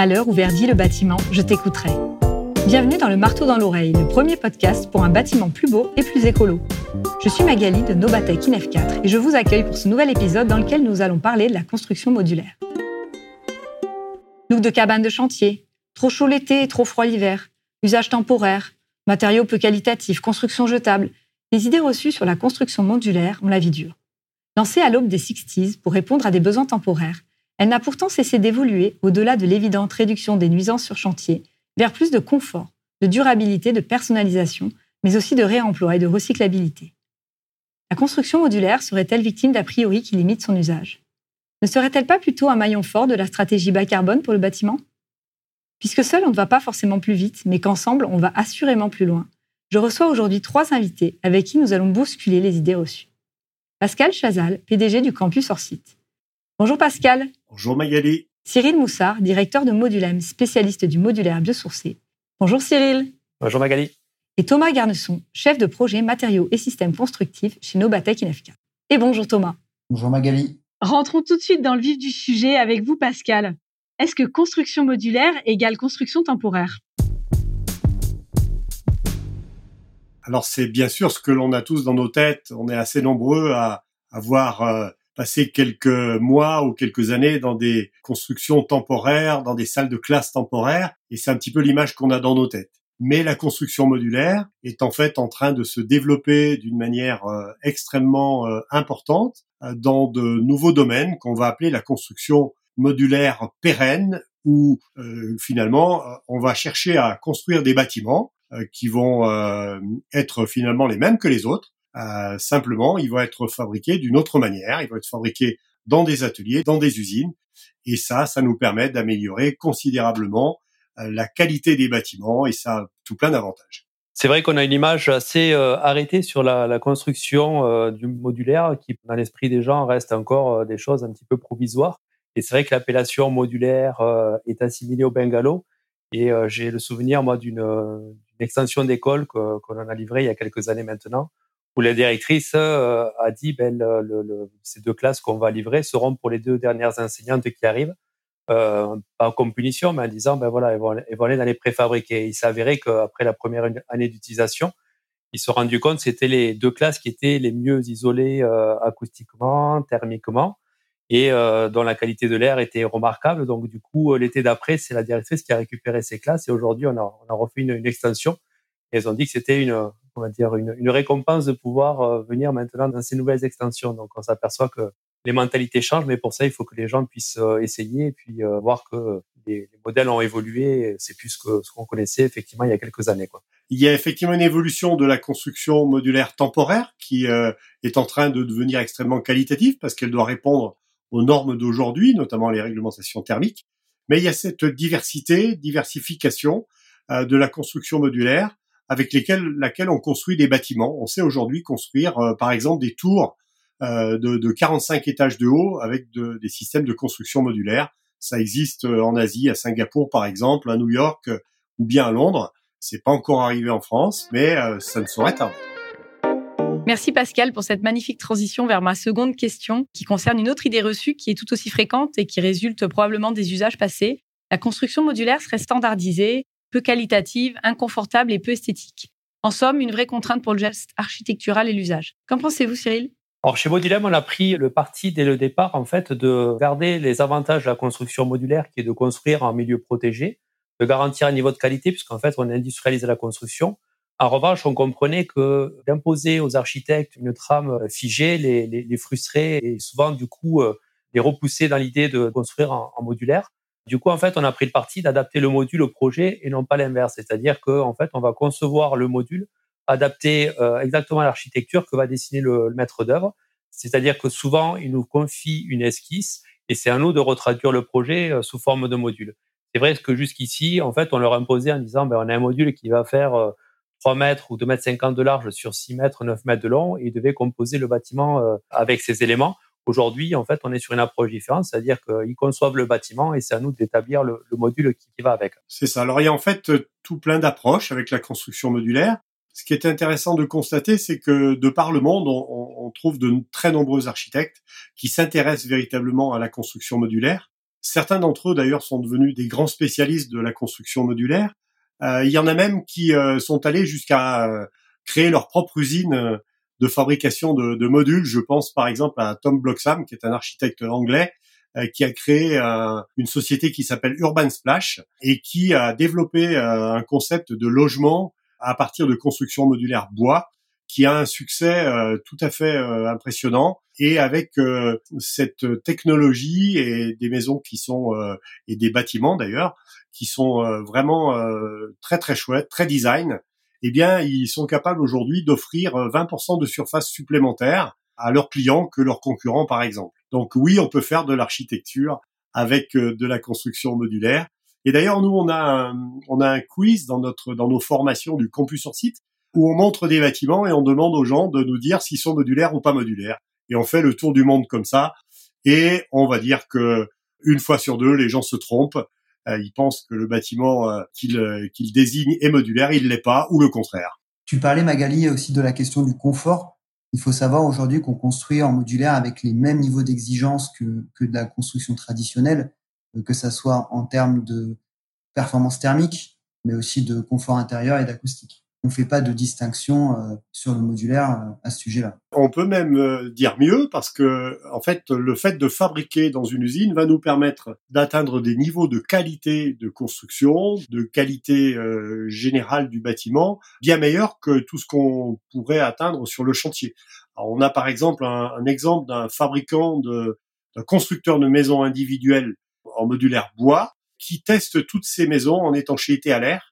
À l'heure où verdit le bâtiment, je t'écouterai. Bienvenue dans le Marteau dans l'oreille, le premier podcast pour un bâtiment plus beau et plus écolo. Je suis Magali de Nobatech Inef 4 et je vous accueille pour ce nouvel épisode dans lequel nous allons parler de la construction modulaire. Look de cabane de chantier, trop chaud l'été et trop froid l'hiver, usage temporaire, matériaux peu qualitatifs, construction jetable. Les idées reçues sur la construction modulaire ont la vie dure. Lancée à l'aube des 60s pour répondre à des besoins temporaires, elle n'a pourtant cessé d'évoluer au-delà de l'évidente réduction des nuisances sur chantier vers plus de confort, de durabilité, de personnalisation, mais aussi de réemploi et de recyclabilité. La construction modulaire serait-elle victime d'a priori qui limite son usage? Ne serait-elle pas plutôt un maillon fort de la stratégie bas carbone pour le bâtiment? Puisque seul on ne va pas forcément plus vite, mais qu'ensemble on va assurément plus loin, je reçois aujourd'hui trois invités avec qui nous allons bousculer les idées reçues. Pascal Chazal, PDG du campus Orsite. Bonjour Pascal. Bonjour Magali. Cyril Moussard, directeur de Modulem, spécialiste du modulaire biosourcé. Bonjour Cyril. Bonjour Magali. Et Thomas Garnesson, chef de projet matériaux et systèmes constructifs chez Nobatec INFK. Et bonjour Thomas. Bonjour Magali. Rentrons tout de suite dans le vif du sujet avec vous Pascal. Est-ce que construction modulaire égale construction temporaire? Alors c'est bien sûr ce que l'on a tous dans nos têtes. On est assez nombreux à avoir euh, passer quelques mois ou quelques années dans des constructions temporaires, dans des salles de classe temporaires, et c'est un petit peu l'image qu'on a dans nos têtes. Mais la construction modulaire est en fait en train de se développer d'une manière euh, extrêmement euh, importante euh, dans de nouveaux domaines qu'on va appeler la construction modulaire pérenne, où finalement on va chercher à construire des bâtiments qui vont être finalement les mêmes que les autres, euh, simplement, il va être fabriqué d'une autre manière. Il va être fabriqué dans des ateliers, dans des usines. Et ça, ça nous permet d'améliorer considérablement euh, la qualité des bâtiments et ça a tout plein d'avantages. C'est vrai qu'on a une image assez euh, arrêtée sur la, la construction du modulaire qui, dans l'esprit des gens, reste encore des choses un petit peu provisoires. Et c'est vrai que l'appellation modulaire est assimilée au bungalow. Et j'ai le souvenir, moi, d'une extension d'école qu'on en a livrée il y a quelques années maintenant, où la directrice euh, a dit ben, ces deux classes qu'on va livrer seront pour les deux dernières enseignantes qui arrivent, euh, pas comme punition, mais en disant ben voilà, elles vont, aller dans les préfabriqués. Il s'avérait qu'après la première année d'utilisation, ils se sont rendus compte que c'était les deux classes qui étaient les mieux isolées euh, acoustiquement, thermiquement, et euh, dont la qualité de l'air était remarquable. Donc du coup, l'été d'après, c'est la directrice qui a récupéré ces classes, et aujourd'hui, on a, on refait une, extension. Et elles ont dit que c'était une, on va dire, une, récompense de pouvoir euh, venir maintenant dans ces nouvelles extensions. Donc, on s'aperçoit que les mentalités changent, mais pour ça, il faut que les gens puissent euh, essayer et puis euh, voir que les, modèles ont évolué. C'est plus que ce qu'on connaissait effectivement il y a quelques années. Il y a effectivement une évolution de la construction modulaire temporaire qui est en train de devenir extrêmement qualitative parce qu'elle doit répondre aux normes d'aujourd'hui, notamment les réglementations thermiques. Mais il y a cette diversité, diversification de la construction modulaire avec laquelle on construit des bâtiments. On sait aujourd'hui construire, euh, par exemple, des tours euh, de, de, 45 étages de haut avec de, des systèmes de construction modulaire. Ça existe euh, en Asie, à Singapour par exemple, à New York ou bien à Londres. C'est pas encore arrivé en France, mais ça ne saurait tarder. Merci Pascal pour cette magnifique transition vers ma seconde question qui concerne une autre idée reçue qui est tout aussi fréquente et qui résulte probablement des usages passés. La construction modulaire serait standardisée, peu qualitative, inconfortable et peu esthétique. En somme, une vraie contrainte pour le geste architectural et l'usage. Qu'en pensez-vous, Cyril? Alors chez Modulem, on a pris le parti dès le départ en fait de garder les avantages de la construction modulaire, qui est de construire en milieu protégé, de garantir un niveau de qualité, puisqu'en fait on industrialise la construction. En revanche, on comprenait que d'imposer aux architectes une trame figée les, les, frustrait et souvent du coup euh, les repousser dans l'idée de construire en modulaire. Du coup, en fait, on a pris le parti d'adapter le module au projet et non pas l'inverse. C'est-à-dire qu'en fait, on va concevoir le module adapté euh, exactement à l'architecture que va dessiner le, maître d'œuvre. C'est-à-dire que souvent, il nous confie une esquisse et c'est à nous de retraduire le projet euh, sous forme de module. C'est vrai que jusqu'ici, en fait, on leur imposait en disant, ben, on a un module qui va faire 3 euh, mètres ou 2 mètres 50 de large sur 6 mètres, 9 mètres de long et il devait composer le bâtiment avec ces éléments. Aujourd'hui, en fait, on est sur une approche différente, c'est-à-dire qu'ils conçoivent le bâtiment et c'est à nous d'établir le, module qui, va avec. C'est ça. Alors, il y a en fait tout plein d'approches avec la construction modulaire. Ce qui est intéressant de constater, c'est que de par le monde, on, trouve de très nombreux architectes qui s'intéressent véritablement à la construction modulaire. Certains d'entre eux, d'ailleurs, sont devenus des grands spécialistes de la construction modulaire. Euh, il y en a même qui euh, sont allés jusqu'à euh, créer leur propre usine de fabrication de, de, modules. Je pense par exemple à Tom Bloxham, qui est un architecte anglais, qui a créé une société qui s'appelle Urban Splash et qui a développé un concept de logement à partir de construction modulaire bois qui a un succès tout à fait impressionnant et avec cette technologie et des maisons qui sont et des bâtiments d'ailleurs qui sont euh, vraiment euh, très très chouettes, très design, eh bien ils sont capables aujourd'hui d'offrir 20% euh, de surface supplémentaire à leurs clients que leurs concurrents par exemple. Donc oui, on peut faire de l'architecture avec de la construction modulaire. Et d'ailleurs, nous, on a un, on a un quiz dans notre dans nos formations du campus sur site où on montre des bâtiments et on demande aux gens de nous dire s'ils sont modulaires ou pas modulaires. Et on fait le tour du monde comme ça. Et on va dire que une fois sur deux, les gens se trompent euh, il pense que le bâtiment euh, euh, qu'il désigne est modulaire, il l'est pas, ou le contraire. Tu parlais Magali aussi de la question du confort. Il faut savoir aujourd'hui qu'on construit en modulaire avec les mêmes niveaux d'exigence que, que de la construction traditionnelle, que ça soit en termes de performance thermique, mais aussi de confort intérieur et d'acoustique on ne fait pas de distinction euh, sur le modulaire euh, à ce sujet-là. On peut même euh, dire mieux parce que, en fait, le fait de fabriquer dans une usine va nous permettre d'atteindre des niveaux de qualité de construction, de qualité générale du bâtiment, bien meilleurs que tout ce qu'on pourrait atteindre sur le chantier. on a par exemple un, un exemple d'un fabricant d'un constructeur de maisons individuelles en modulaire bois qui teste toutes ces maisons en étanchéité à l'air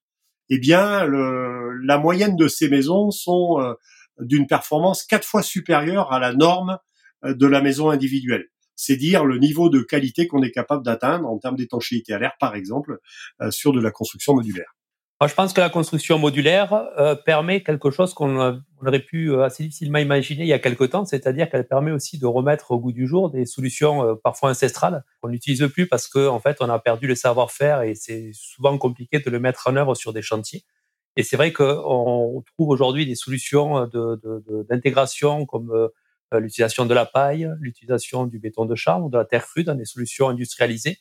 eh bien, la moyenne de ces maisons sont euh, d'une performance quatre fois supérieure à la norme euh, de la maison individuelle. C'est dire le niveau de qualité qu'on est capable d'atteindre en termes d'étanchéité à l'air, par exemple, euh, sur de la construction modulaire. Moi, je pense que la construction modulaire euh, permet quelque chose qu'on aurait pu euh, assez difficilement imaginer il y a quelque temps, c'est-à-dire qu'elle permet aussi de remettre au goût du jour des solutions euh, parfois ancestrales qu'on n'utilise plus parce qu'en fait, on a perdu le savoir-faire et c'est souvent compliqué de le mettre en œuvre sur des chantiers. Et c'est vrai qu'on trouve aujourd'hui des solutions d'intégration de, de, comme l'utilisation de la paille, l'utilisation du béton de chambre, de la terre crue dans des solutions industrialisées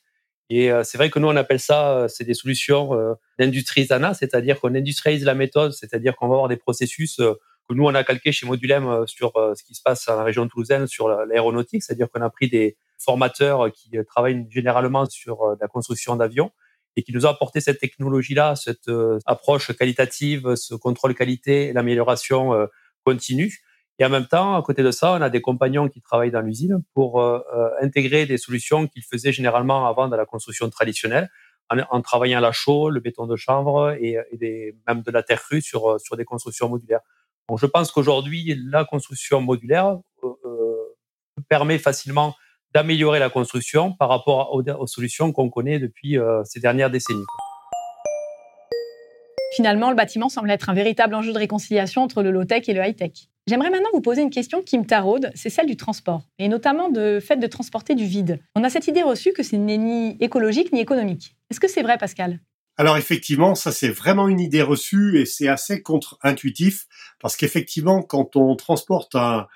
et euh, c'est vrai que nous, on appelle ça, euh, c'est des solutions euh, d'industrie c'est-à-dire qu'on industrialise la méthode, c'est-à-dire qu'on va avoir des processus que nous, on a calqués chez Modulem sur ce qui se passe dans la région toulousaine sur l'aéronautique, c'est-à-dire qu'on a pris des formateurs qui travaillent généralement sur la construction d'avions et qui nous ont apporté cette technologie-là, cette approche qualitative, ce contrôle qualité, l'amélioration continue. Et en même temps, à côté de ça, on a des compagnons qui travaillent dans l'usine pour euh, euh, intégrer des solutions qu'ils faisaient généralement avant dans la construction traditionnelle, en, travaillant la chaux, le béton de chanvre et, des, même de la terre crue sur, euh, sur des constructions modulaires. Donc, je pense qu'aujourd'hui, la construction modulaire euh, permet facilement d'améliorer la construction par rapport aux solutions qu'on connaît depuis ces dernières décennies. Finalement, le bâtiment semble être un véritable enjeu de réconciliation entre le low-tech et le high-tech. J'aimerais maintenant vous poser une question qui me taraude, c'est celle du transport, et notamment de fait de transporter du vide. On a cette idée reçue que ce n'est ni écologique ni économique. Est-ce que c'est vrai, Pascal? Alors effectivement, ça c'est vraiment une idée reçue et c'est assez contre-intuitif parce qu'effectivement, quand on transporte un,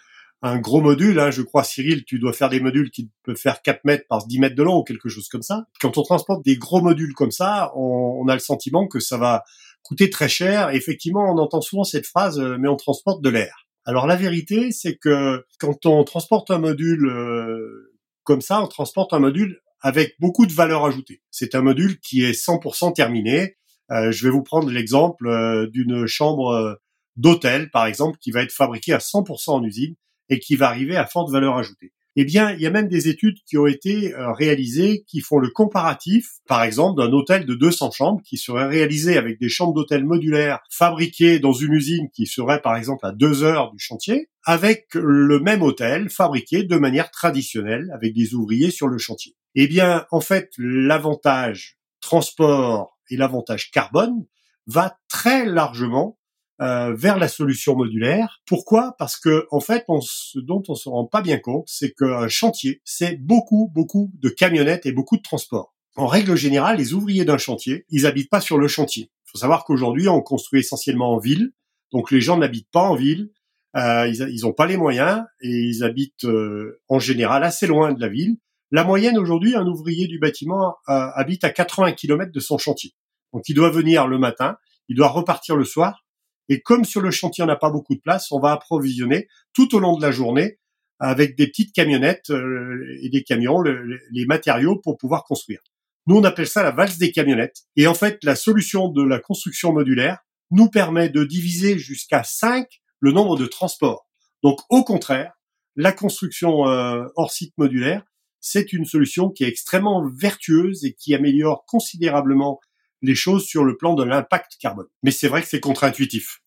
gros module, hein, je crois Cyril, tu dois faire des modules qui peuvent faire 4 mètres par 10 mètres de long ou quelque chose comme ça. Quand on transporte des gros modules comme ça, on, a le sentiment que ça va coûter très cher. Effectivement, on entend souvent cette phrase, euh, mais on transporte de l'air. Alors la vérité, c'est que quand on transporte un module euh, comme ça, on transporte un module avec beaucoup de valeur ajoutée. C'est un module qui est 100% terminé. Euh, je vais vous prendre l'exemple euh, d'une chambre d'hôtel, par exemple, qui va être fabriquée à 100% en usine et qui va arriver à forte valeur ajoutée. Eh bien, il y a même des études qui ont été euh, réalisées qui font le comparatif, par exemple, d'un hôtel de 200 chambres qui serait réalisé avec des chambres d'hôtel modulaires fabriquées dans une usine qui serait, par exemple, à deux heures du chantier, avec le même hôtel fabriqué de manière traditionnelle avec des ouvriers sur le chantier. Eh bien, en fait, l'avantage transport et l'avantage carbone va très largement euh, vers la solution modulaire. Pourquoi? Parce que en fait, on, ce dont on se rend pas bien compte, c'est qu'un chantier, c'est beaucoup, beaucoup de camionnettes et beaucoup de transports. En règle générale, les ouvriers d'un chantier, ils habitent pas sur le chantier. Il faut savoir qu'aujourd'hui, on construit essentiellement en ville, donc les gens n'habitent pas en ville. Euh, ils n'ont pas les moyens et ils habitent euh, en général assez loin de la ville. La moyenne aujourd'hui, un ouvrier du bâtiment euh, habite à 80 km de son chantier. Donc il doit venir le matin, il doit repartir le soir. Et comme sur le chantier on n'a pas beaucoup de place, on va approvisionner tout au long de la journée avec des petites camionnettes euh, et des camions les matériaux pour pouvoir construire. Nous on appelle ça la valse des camionnettes. Et en fait la solution de la construction modulaire nous permet de diviser jusqu'à 5 le nombre de transports. Donc au contraire, la construction euh, hors site modulaire c'est une solution qui est extrêmement vertueuse et qui améliore considérablement les choses sur le plan de l'impact carbone. Mais c'est vrai que c'est contre-intuitif.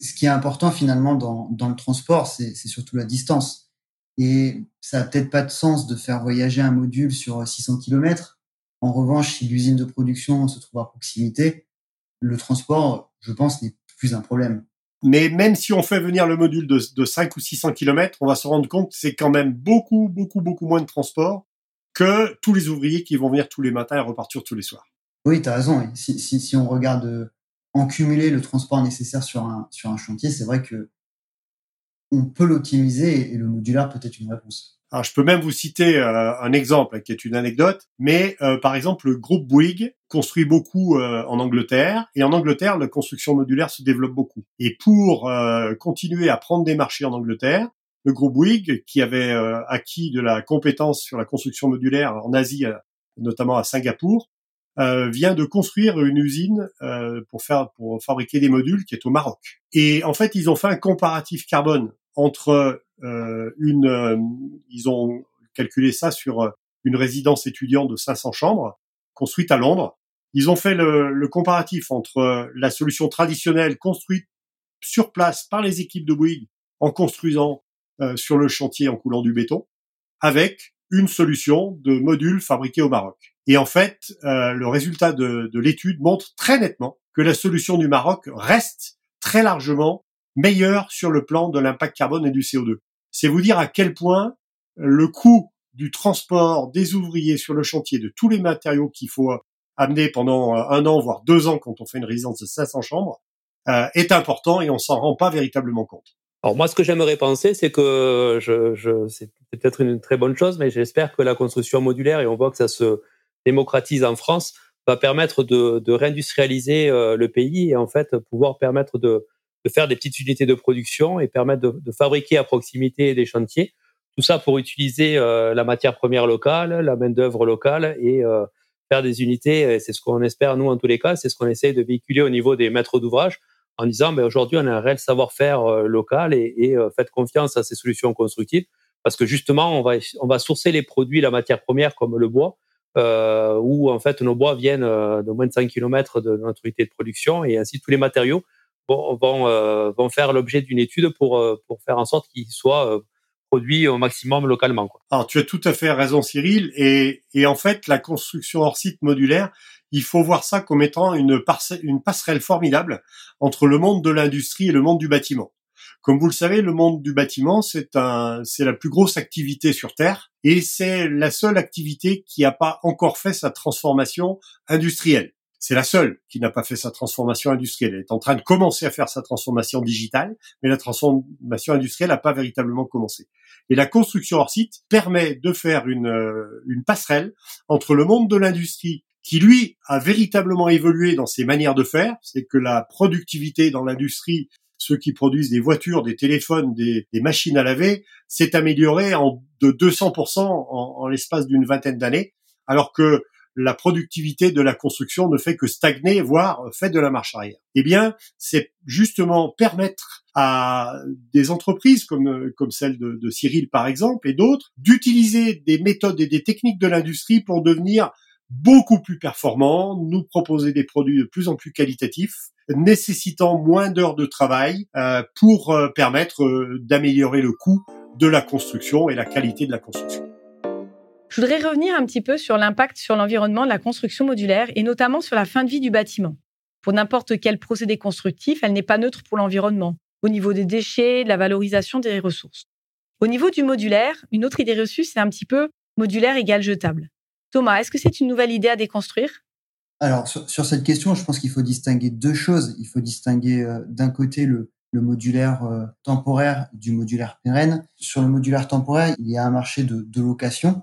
Ce qui est important finalement dans, dans le transport, c'est surtout la distance. Et ça n'a peut-être pas de sens de faire voyager un module sur 600 km. En revanche, si l'usine de production se trouve à proximité, le transport, je pense, n'est plus un problème. Mais même si on fait venir le module de, de 5 ou 600 km, on va se rendre compte que c'est quand même beaucoup, beaucoup, beaucoup moins de transport que tous les ouvriers qui vont venir tous les matins et repartir tous les soirs. Oui, tu as raison. Si, si, si, on regarde euh, en cumuler le transport nécessaire sur un, sur un chantier, c'est vrai que on peut l'optimiser et le modulaire peut être une réponse. Alors, je peux même vous citer euh, un exemple qui est une anecdote, mais euh, par exemple, le groupe Bouygues construit beaucoup en Angleterre, et en Angleterre, la construction modulaire se développe beaucoup. Et pour continuer à prendre des marchés en Angleterre, le groupe Bouygues, qui avait acquis de la compétence sur la construction modulaire en Asie, notamment à Singapour, vient de construire une usine pour faire pour fabriquer des modules qui est au Maroc. Et en fait, ils ont fait un comparatif carbone entre euh, une, euh, ils ont calculé ça sur euh, une résidence étudiante de 500 chambres construite à Londres. Ils ont fait le, le comparatif entre la solution traditionnelle construite sur place par les équipes de Bouygues en construisant sur le chantier en coulant du béton, avec une solution de modules fabriqués au Maroc. Et en fait, le résultat de, de l'étude montre très nettement que la solution du Maroc reste très largement meilleure sur le plan de l'impact carbone et du CO2 c'est vous dire à quel point le coût du transport des ouvriers sur le chantier, de tous les matériaux qu'il faut amener pendant euh, un an, voire deux ans quand on fait une résidence de 500 chambres, euh, est important et on s'en rend pas véritablement compte. Alors moi, ce que j'aimerais penser, c'est que je, je, c'est peut-être une très bonne chose, mais j'espère que la construction modulaire, et on voit que ça se démocratise en France, va permettre de, de réindustrialiser euh, le pays et en fait pouvoir permettre de, de faire des petites unités de production et permettre de, de fabriquer à proximité des chantiers. Tout ça pour utiliser euh, la matière première locale, la main d'œuvre locale et euh, faire des unités. C'est ce qu'on espère nous en tous les cas. C'est ce qu'on essaie de véhiculer au niveau des maîtres d'ouvrage en disant ben, aujourd'hui on a un réel savoir-faire local et, et faites confiance à ces solutions constructives parce que justement on va on va sourcer les produits, la matière première comme le bois. Euh, où en fait nos bois viennent de moins de 5 km de notre unité de production et ainsi tous les matériaux vont, vont, euh, vont faire l'objet d'une étude pour, euh, pour faire en sorte qu'ils soient euh, produits au maximum localement. Quoi. Alors tu as tout à fait raison Cyril, et, et en fait la construction hors site modulaire, il faut voir ça comme étant une, une passerelle formidable entre le monde de l'industrie et le monde du bâtiment. Comme vous le savez, le monde du bâtiment, c'est un, c'est la plus grosse activité sur Terre et c'est la seule activité qui n'a pas encore fait sa transformation industrielle. C'est la seule qui n'a pas fait sa transformation industrielle. Elle est en train de commencer à faire sa transformation digitale, mais la transformation industrielle n'a pas véritablement commencé. Et la construction hors site permet de faire une, euh, une passerelle entre le monde de l'industrie qui lui a véritablement évolué dans ses manières de faire, c'est que la productivité dans l'industrie, ceux qui produisent des voitures, des téléphones, des, machines à laver, s'est améliorée en, de 200% en, en l'espace d'une vingtaine d'années, alors que la productivité de la construction ne fait que stagner, voire fait de la marche arrière. Eh bien, c'est justement permettre à des entreprises comme, comme celle de Cyril par exemple et d'autres d'utiliser des méthodes et des techniques de l'industrie pour devenir beaucoup plus performants, nous proposer des produits de plus en plus qualitatifs, nécessitant moins d'heures de travail euh, pour euh, permettre euh, d'améliorer le coût de la construction et la qualité de la construction. Je voudrais revenir un petit peu sur l'impact sur l'environnement de la construction modulaire et notamment sur la fin de vie du bâtiment. Pour n'importe quel procédé constructif, elle n'est pas neutre pour l'environnement, au niveau des déchets, de la valorisation des ressources. Au niveau du modulaire, une autre idée reçue, c'est un petit peu modulaire égale jetable. Thomas, est-ce que c'est une nouvelle idée à déconstruire? Alors, sur, cette question, je pense qu'il faut distinguer deux choses. Il faut distinguer euh, d'un côté le, modulaire euh, temporaire du modulaire pérenne. Sur le modulaire temporaire, il y a un marché de, location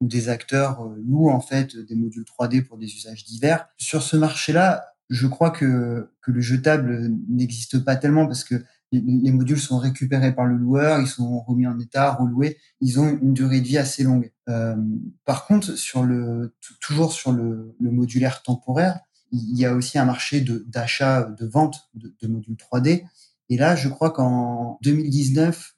où des acteurs louent en fait des modules 3D pour des usages divers. Sur ce marché-là, je crois que le jetable n'existe pas tellement parce que les, modules sont récupérés par le loueur, ils sont remis en état, reloués, ils ont une durée de vie assez longue. Euh, par contre, sur le toujours sur le, le, modulaire temporaire, il y a aussi un marché d'achat, de, vente de, de, modules 3D. Et là, je crois qu'en 2019,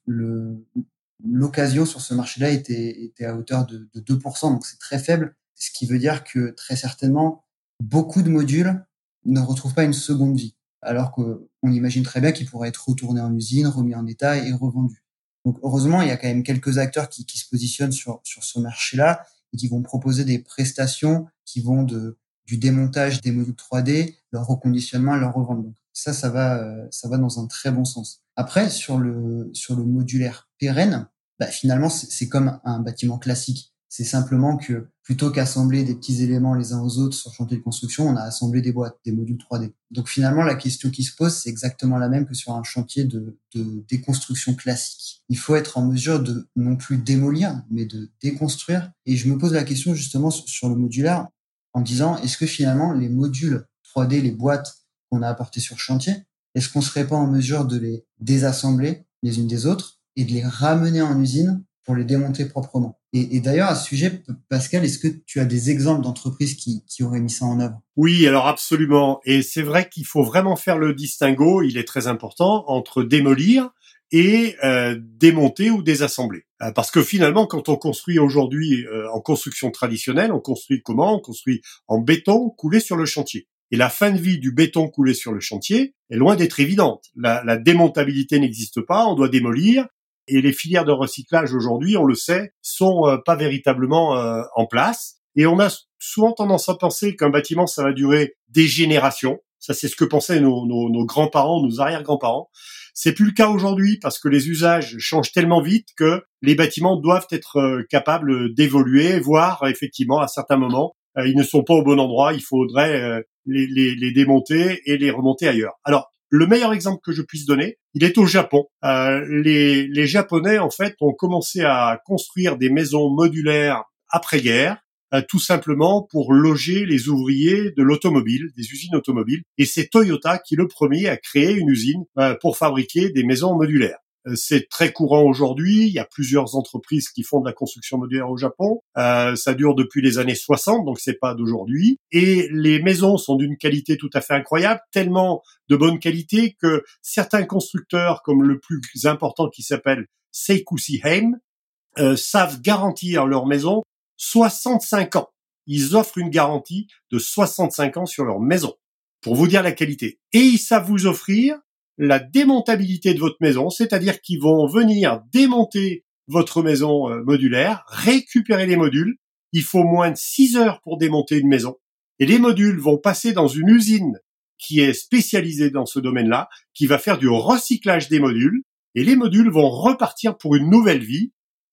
l'occasion sur ce marché-là était, était à hauteur de, de 2%, donc c'est très faible, ce qui veut dire que très certainement, beaucoup de modules ne retrouvent pas une seconde vie alors qu'on imagine très bien qu'il pourrait être retourné en usine, remis en état et revendu. Donc heureusement, il y a quand même quelques acteurs qui, qui se positionnent sur, sur ce marché-là et qui vont proposer des prestations qui vont de, du démontage des modules 3D, leur reconditionnement leur revente. Donc ça, ça va, euh, ça va dans un très bon sens. Après, sur le, sur le modulaire pérenne, bah, finalement, c'est comme un bâtiment classique. C'est simplement que plutôt qu'assembler des petits éléments les uns aux autres sur le chantier de construction, on a assemblé des boîtes, des modules 3D. Donc finalement, la question qui se pose, c'est exactement la même que sur un chantier de, déconstruction classique. Il faut être en mesure de non plus démolir, mais de déconstruire. Et je me pose la question justement sur le modulaire en disant, est-ce que finalement les modules 3D, les boîtes qu'on a apportées sur chantier, est-ce qu'on serait pas en mesure de les désassembler les unes des autres et de les ramener en usine pour les démonter proprement. Et, d'ailleurs, à ce sujet, Pascal, est-ce que tu as des exemples d'entreprises qui, qui auraient mis ça en œuvre? Oui, alors absolument. Et c'est vrai qu'il faut vraiment faire le distinguo, il est très important, entre démolir et euh, démonter ou désassembler. Euh, parce que finalement, quand on construit aujourd'hui euh, en construction traditionnelle, on construit comment? On construit en béton coulé sur le chantier. Et la fin de vie du béton coulé sur le chantier est loin d'être évidente. La, la démontabilité n'existe pas, on doit démolir, et les filières de recyclage aujourd'hui, on le sait, sont euh, pas véritablement euh, en place. Et on a souvent tendance à penser qu'un bâtiment, ça va durer des générations. Ça, c'est ce que pensaient nos, nos grands-parents, nos arrière-grands-parents. C'est plus le cas aujourd'hui parce que les usages changent tellement vite que les bâtiments doivent être euh, capables d'évoluer, voire effectivement à certains moments ils ne sont pas au bon endroit. Il faudrait les, les, les démonter et les remonter ailleurs. Alors le meilleur exemple que je puisse donner, il est au Japon. Euh, les, Japonais, en fait, ont commencé à construire des maisons modulaires après-guerre, euh, tout simplement pour loger les ouvriers de l'automobile, des usines automobiles. Et c'est Toyota qui le premier a créé une usine euh, pour fabriquer des maisons modulaires. Euh, c'est très courant aujourd'hui. Il y a plusieurs entreprises qui font de la construction modulaire au Japon. Euh, ça dure depuis les années 60, donc c'est pas d'aujourd'hui. Et les maisons sont d'une qualité tout à fait incroyable, tellement de bonne qualité que certains constructeurs, comme le plus important qui s'appelle Seikusi Heim, euh, savent garantir leur maison 65 ans. Ils offrent une garantie de 65 ans sur leur maison pour vous dire la qualité. Et ils savent vous offrir la démontabilité de votre maison, c'est-à-dire qu'ils vont venir démonter votre maison euh, modulaire, récupérer les modules. Il faut moins de 6 heures pour démonter une maison. Et les modules vont passer dans une usine qui est spécialisée dans ce domaine-là, qui va faire du recyclage des modules. Et les modules vont repartir pour une nouvelle vie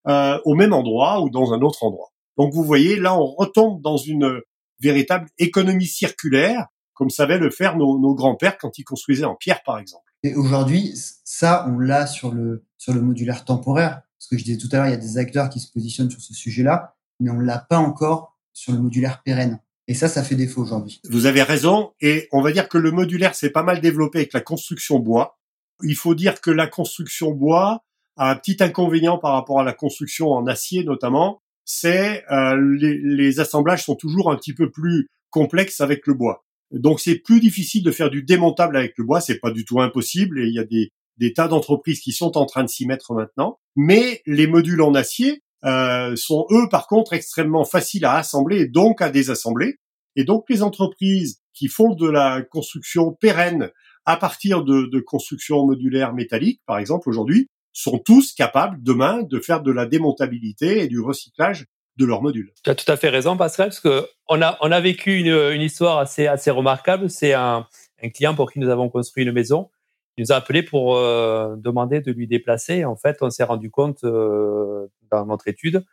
euh, au même endroit ou dans un autre endroit. Donc vous voyez, là, on retombe dans une véritable économie circulaire, comme savaient le faire nos grands-pères quand ils construisaient en pierre, par exemple. Et aujourd'hui, ça, on l'a sur le, sur le modulaire temporaire. Parce que je disais tout à l'heure, il y a des acteurs qui se positionnent sur ce sujet-là, mais on l'a pas encore sur le modulaire pérenne. Et ça, ça fait défaut aujourd'hui. Vous avez raison. Et on va dire que le modulaire s'est pas mal développé avec la construction bois. Il faut dire que la construction bois a un petit inconvénient par rapport à la construction en acier notamment. C'est euh, les, les assemblages sont toujours un petit peu plus complexes avec le bois. Donc c'est plus difficile de faire du démontable avec le bois, c'est pas du tout impossible et il y a des, des tas d'entreprises qui sont en train de s'y mettre maintenant. Mais les modules en acier euh, sont eux par contre extrêmement faciles à assembler et donc à désassembler. Et donc les entreprises qui font de la construction pérenne à partir de, de construction modulaire métallique, par exemple aujourd'hui, sont tous capables demain de faire de la démontabilité et du recyclage de leur module. Tu as tout à fait raison, Pascal, parce que on a, on a vécu une, une histoire assez, assez remarquable. C'est un, un, client pour qui nous avons construit une maison. Il nous a appelé pour euh, demander de lui déplacer. En fait, on s'est rendu compte euh, dans notre étude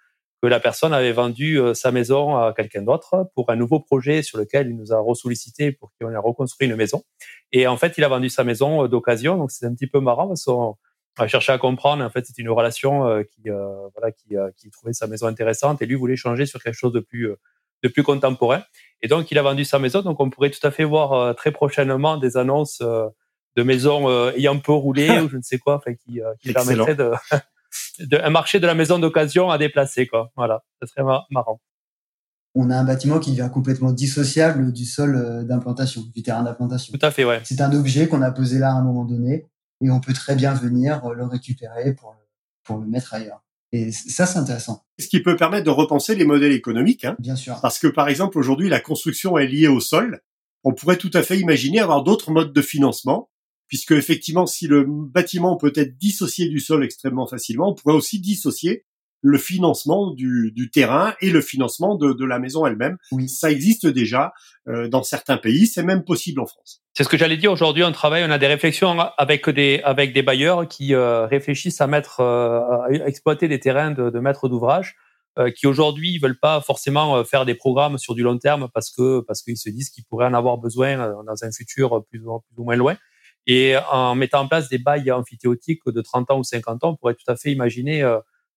que la personne avait vendu euh, sa maison à quelqu'un d'autre pour un nouveau projet sur lequel il nous a ressollicité pour qu'on ait reconstruit une maison. Et en fait, il a vendu sa maison d'occasion. Donc, c'est un petit peu marrant a cherché à comprendre. En fait, c'était une relation euh, qui, euh, voilà, qui, euh, qui, trouvait sa maison intéressante et lui voulait changer sur quelque chose de plus, de plus contemporain. Et donc, il a vendu sa maison. Donc, on pourrait tout à fait voir très prochainement des annonces de maisons ayant peu roulé ou je ne sais quoi, enfin, qui, qui permettraient de, de, un marché de la maison d'occasion à déplacer. Quoi. Voilà, ce serait marrant. On a un bâtiment qui devient complètement dissociable du sol d'implantation, du terrain d'implantation. Tout à fait, ouais. C'est un objet qu'on a posé là à un moment donné et on peut très bien venir euh, le récupérer pour le, pour le mettre ailleurs. Et ça, c'est intéressant. Ce qui peut permettre de repenser les modèles économiques. Hein, bien sûr. Parce que, par exemple, aujourd'hui, la construction est liée au sol. On pourrait tout à fait imaginer avoir d'autres modes de financement, puisque effectivement, si le bâtiment peut être dissocié du sol extrêmement facilement, on pourrait aussi dissocier le financement du, du, terrain et le financement de, de la maison elle-même. Oui. Ça existe déjà euh, dans certains pays, c'est même possible en France. C'est ce que j'allais dire. Aujourd'hui, on travaille, on a des réflexions avec des avec des bailleurs qui euh, réfléchissent à mettre, euh, à exploiter des terrains de, de maîtres d'ouvrage, euh, qui aujourd'hui veulent pas forcément faire des programmes sur du long terme parce que parce qu'ils se disent qu'ils pourraient en avoir besoin dans un futur plus ou, plus ou moins loin. Et en mettant en place des bails amphithéotiques de 30 ans ou 50 ans, on pourrait tout à fait imaginer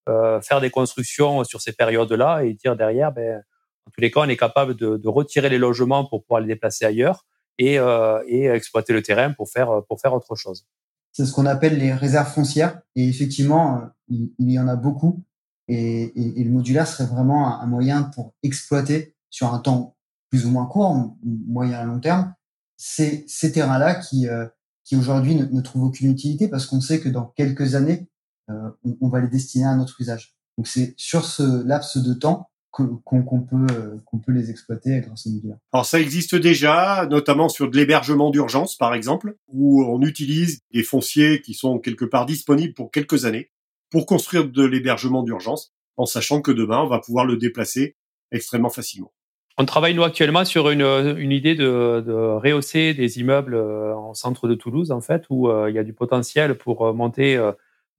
euh, faire des constructions sur ces périodes-là et dire derrière, ben, en tous les cas, on est capable de, de retirer les logements pour pouvoir les déplacer ailleurs et, euh, et exploiter le terrain pour faire, pour faire autre chose. C'est ce qu'on appelle les réserves foncières. Et effectivement, il, il y en a beaucoup. Et, et, et, le modulaire serait vraiment un, moyen pour exploiter sur un temps plus ou moins court, moyen à long terme, ces, ces terrains-là qui, euh, qui aujourd'hui ne, ne, trouvent aucune utilité parce qu'on sait que dans quelques années, euh, on, on, va les destiner à un autre usage. Donc c'est sur ce laps de temps qu'on peut euh, qu'on peut les exploiter grâce au modulaire. Alors ça existe déjà, notamment sur de l'hébergement d'urgence par exemple, où on utilise des fonciers qui sont quelque part disponibles pour quelques années pour construire de l'hébergement d'urgence, en sachant que demain on va pouvoir le déplacer extrêmement facilement. On travaille nous actuellement sur une, une idée de, de, rehausser des immeubles euh, en centre de Toulouse en fait, où il y a du potentiel pour monter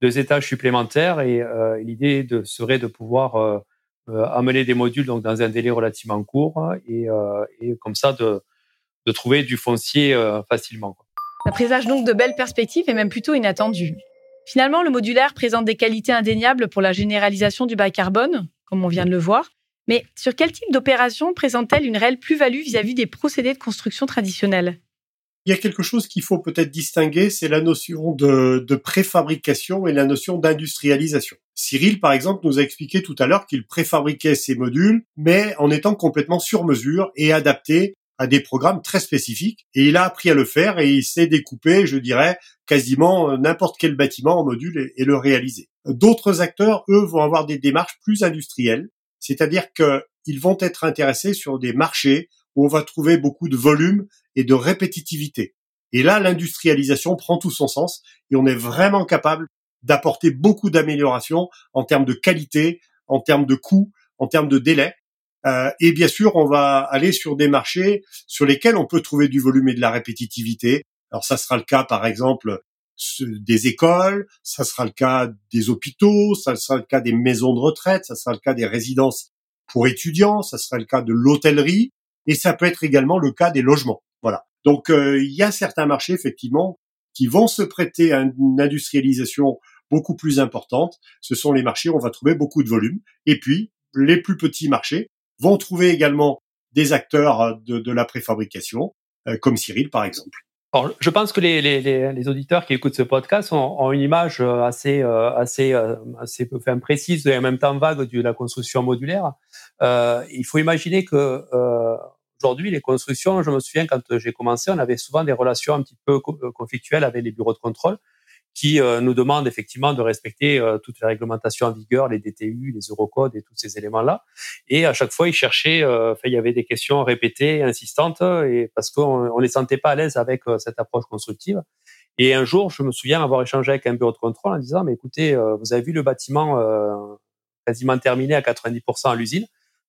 deux étages supplémentaires et euh, l'idée serait de pouvoir euh, euh, amener des modules donc dans un délai relativement court et, comme ça de, de, trouver du foncier facilement. Ça présage donc de belles perspectives et même plutôt inattendues. Finalement, le modulaire présente des qualités indéniables pour la généralisation du bas carbone, comme on vient de le voir. Mais sur quel type d'opération présente-t-elle une réelle plus-value vis-à-vis des procédés de construction traditionnels il y a quelque chose qu'il faut peut-être distinguer, c'est la notion de, préfabrication et la notion d'industrialisation. Cyril, par exemple, nous a expliqué tout à l'heure qu'il préfabriquait ses modules, mais en étant complètement sur mesure et adapté à des programmes très spécifiques. Et il a appris à le faire et il s'est découpé, je dirais, quasiment n'importe quel bâtiment en module et, et le réaliser. D'autres acteurs, eux, vont avoir des démarches plus industrielles, c'est-à-dire qu'ils vont être intéressés sur des marchés où on va trouver beaucoup de volume et de répétitivité. Et là, l'industrialisation prend tout son sens et on est vraiment capable d'apporter beaucoup d'améliorations en termes de qualité, en termes de coût, en termes de délai. Euh, et bien sûr, on va aller sur des marchés sur lesquels on peut trouver du volume et de la répétitivité. Alors ça sera le cas, par exemple, des écoles, ça sera le cas des hôpitaux, ça sera le cas des maisons de retraite, ça sera le cas des résidences pour étudiants, ça sera le cas de l'hôtellerie, et ça peut être également le cas des logements. Voilà. Donc euh, il y a certains marchés effectivement qui vont se prêter à une industrialisation beaucoup plus importante. Ce sont les marchés où on va trouver beaucoup de volume. Et puis les plus petits marchés vont trouver également des acteurs de, de la préfabrication, euh, comme Cyril par exemple. Alors, je pense que les, les, les, auditeurs qui écoutent ce podcast ont, ont une image euh, assez, assez, assez enfin, précise et en même temps vague de la construction modulaire. Euh, il faut imaginer que euh, Aujourd'hui, les constructions, je me souviens quand j'ai commencé, on avait souvent des relations un petit peu euh, conflictuelles avec les bureaux de contrôle qui euh, nous demandent effectivement de respecter euh, toutes les réglementations en vigueur, les DTU, les Eurocodes et tous ces éléments-là. Et à chaque fois, ils cherchaient, il y avait des questions répétées, insistantes, et parce qu'on on les sentait pas à l'aise avec cette approche constructive. Et un jour, je me souviens avoir échangé avec un bureau de contrôle en disant, mais écoutez, vous avez vu le bâtiment quasiment terminé à 90% à l'usine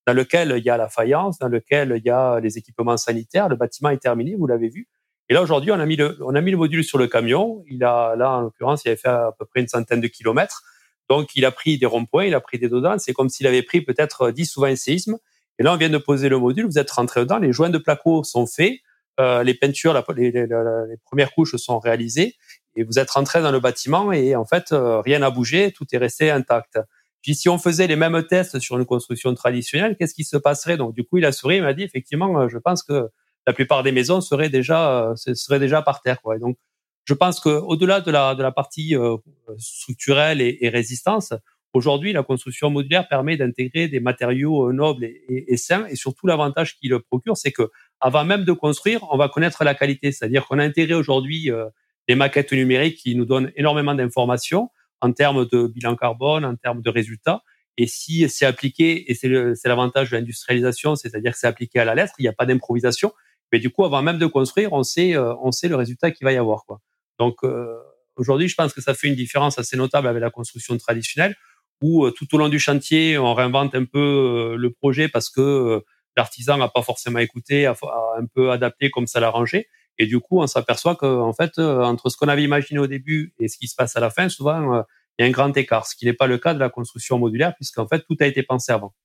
dans lequel il y a la faïence, dans lequel il y a les équipements sanitaires. Le bâtiment est terminé, vous l'avez vu. Et là, aujourd'hui, on a mis le, on a mis le module sur le camion. Il a, là, en l'occurrence, il avait fait à peu près une centaine de kilomètres. Donc, il a pris des ronds-points, il a pris des dodans. C'est comme s'il avait pris peut-être 10 ou 20 séismes. Et là, on vient de poser le module. Vous êtes rentré dedans. Les joints de placo sont faits. Euh, les peintures, la, les, les, les, premières couches sont réalisées. et vous êtes rentré dans le bâtiment et en fait, rien n'a bougé, tout est resté intact. Puis si on faisait les mêmes tests sur une construction traditionnelle, qu'est-ce qui se passerait? Donc du coup, il a souri, il m'a dit effectivement, je pense que la plupart des maisons seraient déjà seraient déjà par terre. Quoi. Et donc je pense qu'au-delà de la, de la partie euh, structurelle et, résistance, aujourd'hui, la construction modulaire permet d'intégrer des matériaux euh, nobles et, sains. Et surtout, l'avantage qu'il procure, c'est que avant même de construire, on va connaître la qualité. C'est-à-dire qu'on a intégré aujourd'hui euh, des maquettes numériques qui nous donnent énormément d'informations en termes de bilan carbone, en termes de résultats. Et si c'est appliqué, et c'est l'avantage de l'industrialisation, c'est-à-dire que c'est appliqué à la lettre, il n'y a pas d'improvisation. Mais du coup, avant même de construire, on sait, on sait le résultat qu'il va y avoir. Quoi. Donc euh, aujourd'hui, je pense que ça fait une différence assez notable avec la construction traditionnelle, où euh, tout au long du chantier, on réinvente un peu euh, le projet parce que l'artisan n'a pas forcément écouté, a, un peu adapté comme ça l'arrangeait. Et du coup, on s'aperçoit qu'en fait, entre ce qu'on avait imaginé au début et ce qui se passe à la fin, souvent, il y a un grand écart, ce qui n'est pas le cas de la construction modulaire, puisqu'en fait, tout a été pensé avant.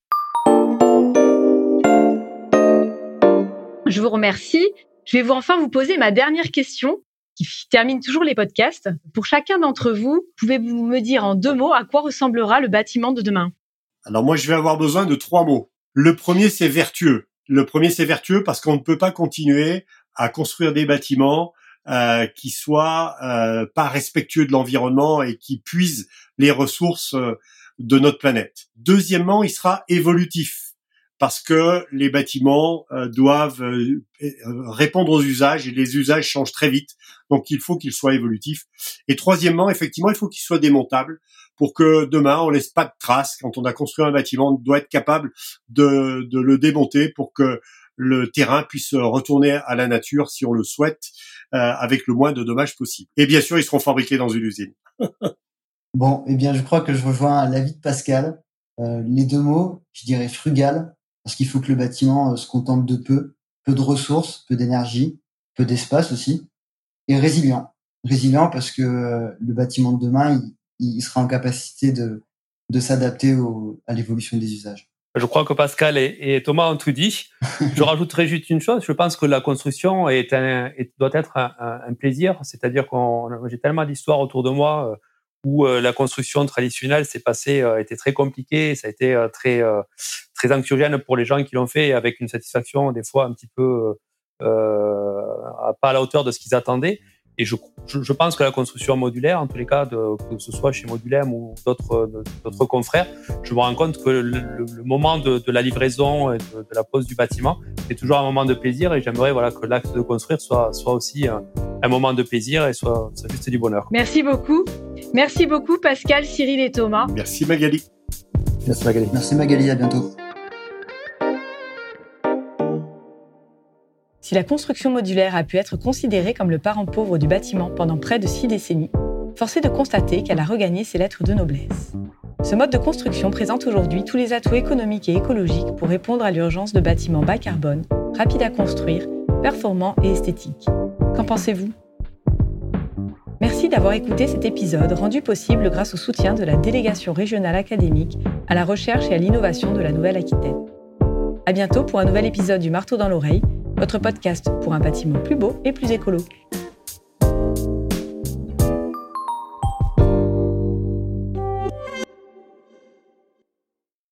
Je vous remercie. Je vais vous enfin vous poser ma dernière question qui termine toujours les podcasts. Pour chacun d'entre vous, pouvez-vous me dire en deux mots à quoi ressemblera le bâtiment de demain? Alors moi, je vais avoir besoin de trois mots. Le premier, c'est vertueux. Le premier, c'est vertueux parce qu'on ne peut pas continuer à construire des bâtiments euh, qui soient euh, pas respectueux de l'environnement et qui puisent les ressources euh, de notre planète. Deuxièmement, il sera évolutif parce que les bâtiments euh, doivent euh, répondre aux usages et les usages changent très vite. Donc il faut qu'ils soient évolutifs. Et troisièmement, effectivement, il faut qu'ils soient démontables pour que demain on laisse pas de traces. Quand on a construit un bâtiment, on doit être capable de, de le démonter pour que le terrain puisse retourner à la nature si on le souhaite, avec le moins de dommages possible. Et bien sûr, ils seront fabriqués dans une usine. bon, eh bien, je crois que je rejoins l'avis de Pascal. les deux mots, je dirais frugal parce qu'il faut que le bâtiment euh, se contente de peu, peu de ressources, peu d'énergie, peu d'espace aussi, et résilient. Résilient parce que euh, le bâtiment de demain, il, sera en capacité de, de s'adapter à l'évolution des usages. Je crois que Pascal et, Thomas ont tout dit. Je rajouterai juste une chose. Je pense que la construction est un, doit être un, un plaisir. C'est-à-dire qu'on j'ai tellement d'histoires autour de moi euh, où euh, la construction traditionnelle s'est passée, euh, était très compliquée, ça a été euh, très très anxiogène pour les gens qui l'ont fait, avec une satisfaction des fois un petit peu pas à la hauteur de ce qu'ils attendaient. Et je, je, pense que la construction modulaire, en tous les cas, de, que ce soit chez Modulem ou d'autres d'autres confrères, je me rends compte que le, moment de, de, la livraison et de, de, la pose du bâtiment, c'est toujours un moment de plaisir. Et j'aimerais voilà que l'acte de construire soit soit aussi un, un moment de plaisir et soit, soit juste du bonheur. Merci beaucoup. Merci beaucoup Pascal, Cyril et Thomas. Merci Magali. Merci Magali. Merci Magali, à bientôt. Si la construction modulaire a pu être considérée comme le parent pauvre du bâtiment pendant près de six décennies, force est de constater qu'elle a regagné ses lettres de noblesse. Ce mode de construction présente aujourd'hui tous les atouts économiques et écologiques pour répondre à l'urgence de bâtiments bas carbone, rapides à construire, performants et esthétiques. Qu'en pensez-vous? Merci d'avoir écouté cet épisode rendu possible grâce au soutien de la délégation régionale académique à la recherche et à l'innovation de la Nouvelle-Aquitaine. À bientôt pour un nouvel épisode du Marteau dans l'oreille votre podcast pour un bâtiment plus beau et plus écolo.